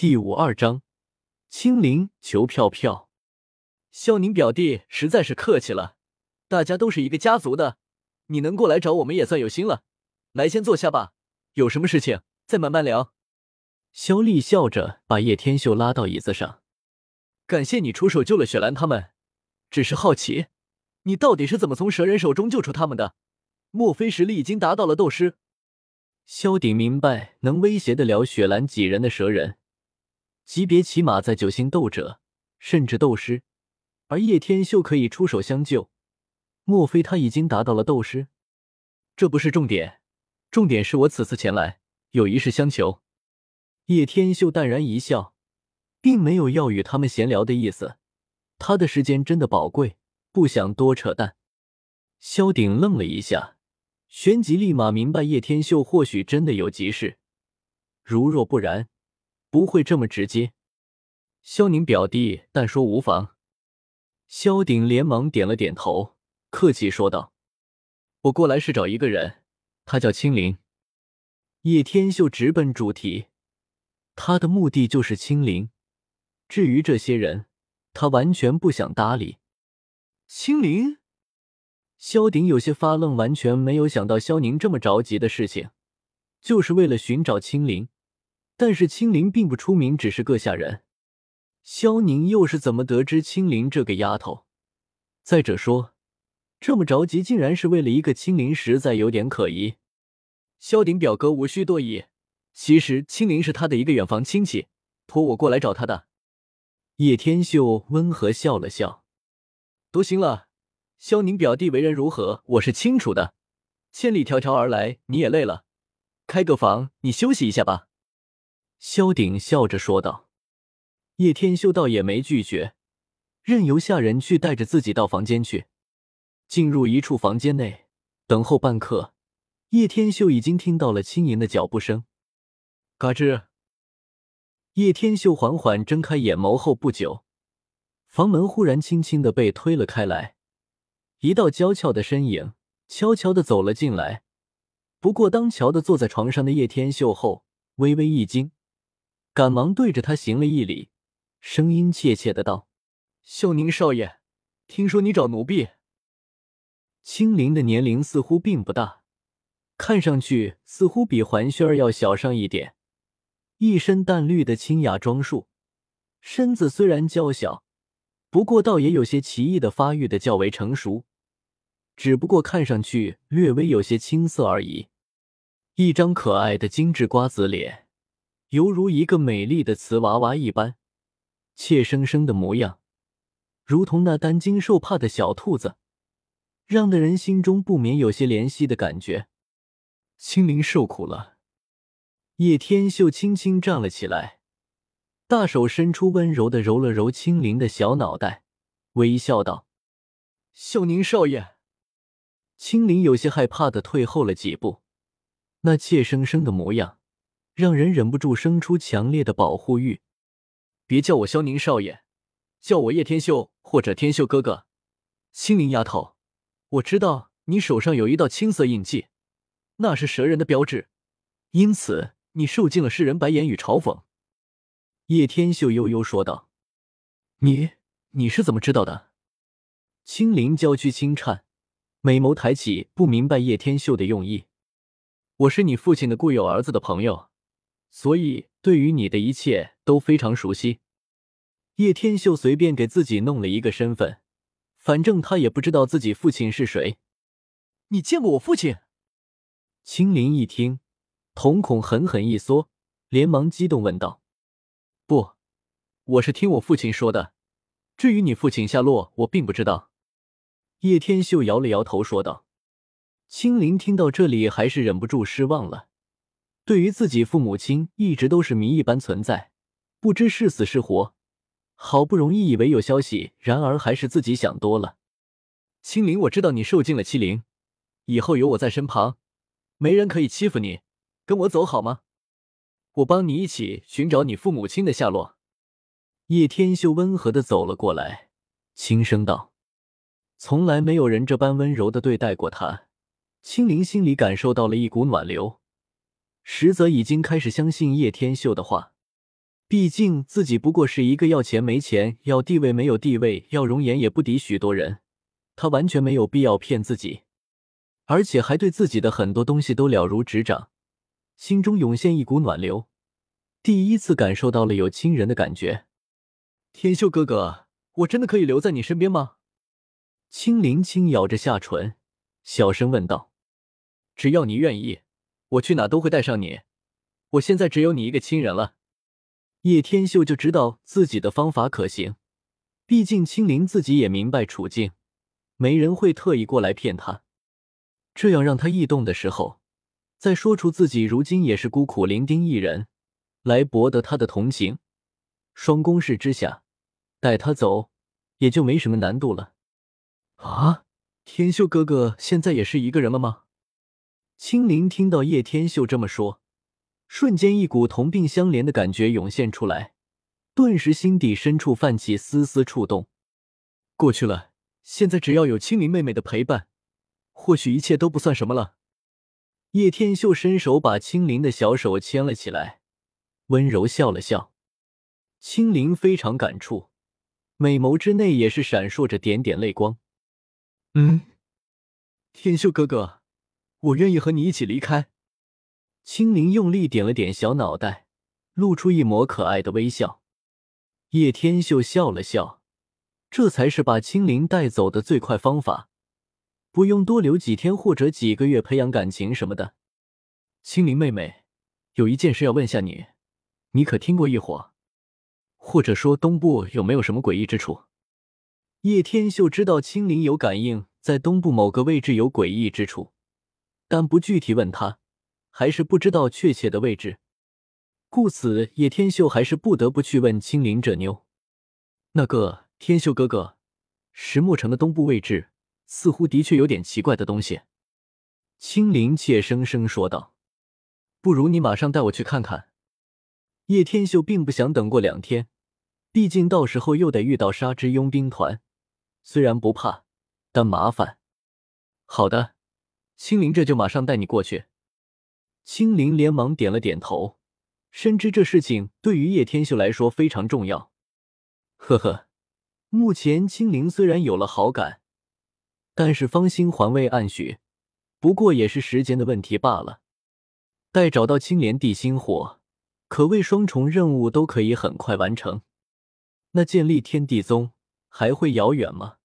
第五二章，青灵求票票。萧宁表弟实在是客气了，大家都是一个家族的，你能过来找我们也算有心了。来，先坐下吧，有什么事情再慢慢聊。萧丽笑着把叶天秀拉到椅子上，感谢你出手救了雪兰他们，只是好奇，你到底是怎么从蛇人手中救出他们的？莫非实力已经达到了斗师？萧鼎明白，能威胁得了雪兰几人的蛇人，级别起码在九星斗者，甚至斗师。而叶天秀可以出手相救，莫非他已经达到了斗师？这不是重点，重点是我此次前来有一事相求。叶天秀淡然一笑，并没有要与他们闲聊的意思。他的时间真的宝贵，不想多扯淡。萧鼎愣了一下。旋即立马明白，叶天秀或许真的有急事，如若不然，不会这么直接。萧宁表弟，但说无妨。萧鼎连忙点了点头，客气说道：“我过来是找一个人，他叫青灵。”叶天秀直奔主题，他的目的就是青灵。至于这些人，他完全不想搭理。青灵。萧鼎有些发愣，完全没有想到萧宁这么着急的事情，就是为了寻找青灵。但是青灵并不出名，只是个下人。萧宁又是怎么得知青灵这个丫头？再者说，这么着急竟然是为了一个青灵，实在有点可疑。萧鼎表哥无需多疑，其实青灵是他的一个远房亲戚，托我过来找他的。叶天秀温和笑了笑，多行了。萧宁表弟为人如何，我是清楚的。千里迢迢而来，你也累了，开个房，你休息一下吧。”萧鼎笑着说道。叶天秀倒也没拒绝，任由下人去带着自己到房间去。进入一处房间内，等候半刻，叶天秀已经听到了轻盈的脚步声。嘎吱！叶天秀缓缓睁开眼眸后不久，房门忽然轻轻的被推了开来。一道娇俏的身影悄悄的走了进来，不过当瞧的坐在床上的叶天秀后，微微一惊，赶忙对着他行了一礼，声音怯怯的道：“秀宁少爷，听说你找奴婢。”青灵的年龄似乎并不大，看上去似乎比环萱儿要小上一点，一身淡绿的清雅装束，身子虽然娇小，不过倒也有些奇异的发育的较为成熟。只不过看上去略微有些青涩而已，一张可爱的精致瓜子脸，犹如一个美丽的瓷娃娃一般，怯生生的模样，如同那担惊受怕的小兔子，让的人心中不免有些怜惜的感觉。青灵受苦了，叶天秀轻轻站了起来，大手伸出，温柔的揉了揉青灵的小脑袋，微笑道：“秀宁少爷。”青灵有些害怕的退后了几步，那怯生生的模样，让人忍不住生出强烈的保护欲。别叫我萧宁少爷，叫我叶天秀或者天秀哥哥。青灵丫头，我知道你手上有一道青色印记，那是蛇人的标志，因此你受尽了世人白眼与嘲讽。叶天秀悠悠说道：“你你是怎么知道的？”青灵娇躯轻颤。美眸抬起，不明白叶天秀的用意。我是你父亲的固有儿子的朋友，所以对于你的一切都非常熟悉。叶天秀随便给自己弄了一个身份，反正他也不知道自己父亲是谁。你见过我父亲？青灵一听，瞳孔狠狠一缩，连忙激动问道：“不，我是听我父亲说的。至于你父亲下落，我并不知道。”叶天秀摇了摇头，说道：“青灵听到这里，还是忍不住失望了。对于自己父母亲，一直都是谜一般存在，不知是死是活。好不容易以为有消息，然而还是自己想多了。青灵，我知道你受尽了欺凌，以后有我在身旁，没人可以欺负你。跟我走好吗？我帮你一起寻找你父母亲的下落。”叶天秀温和的走了过来，轻声道。从来没有人这般温柔的对待过他，青灵心里感受到了一股暖流，实则已经开始相信叶天秀的话。毕竟自己不过是一个要钱没钱、要地位没有地位、要容颜也不敌许多人，他完全没有必要骗自己，而且还对自己的很多东西都了如指掌，心中涌现一股暖流，第一次感受到了有亲人的感觉。天秀哥哥，我真的可以留在你身边吗？青灵轻咬着下唇，小声问道：“只要你愿意，我去哪都会带上你。我现在只有你一个亲人了。”叶天秀就知道自己的方法可行，毕竟青灵自己也明白处境，没人会特意过来骗他。这样让他异动的时候，再说出自己如今也是孤苦伶仃一人，来博得他的同情，双攻势之下，带他走也就没什么难度了。啊，天秀哥哥现在也是一个人了吗？青灵听到叶天秀这么说。瞬间，一股同病相怜的感觉涌现出来，顿时心底深处泛起丝丝触动。过去了，现在只要有青灵妹妹的陪伴，或许一切都不算什么了。叶天秀伸手把青灵的小手牵了起来，温柔笑了笑。青灵非常感触，美眸之内也是闪烁着点点泪光。嗯，天秀哥哥，我愿意和你一起离开。青灵用力点了点小脑袋，露出一抹可爱的微笑。叶天秀笑了笑，这才是把青灵带走的最快方法，不用多留几天或者几个月培养感情什么的。青灵妹妹，有一件事要问下你，你可听过异火？或者说东部有没有什么诡异之处？叶天秀知道青灵有感应，在东部某个位置有诡异之处，但不具体问他。还是不知道确切的位置，故此叶天秀还是不得不去问青灵这妞。那个天秀哥哥，石墨城的东部位置似乎的确有点奇怪的东西。青灵怯生生说道：“不如你马上带我去看看。”叶天秀并不想等过两天，毕竟到时候又得遇到沙之佣兵团，虽然不怕，但麻烦。好的，青灵这就马上带你过去。青灵连忙点了点头，深知这事情对于叶天秀来说非常重要。呵呵，目前青灵虽然有了好感，但是芳心还未暗许，不过也是时间的问题罢了。待找到青莲地心火，可谓双重任务都可以很快完成。那建立天地宗还会遥远吗？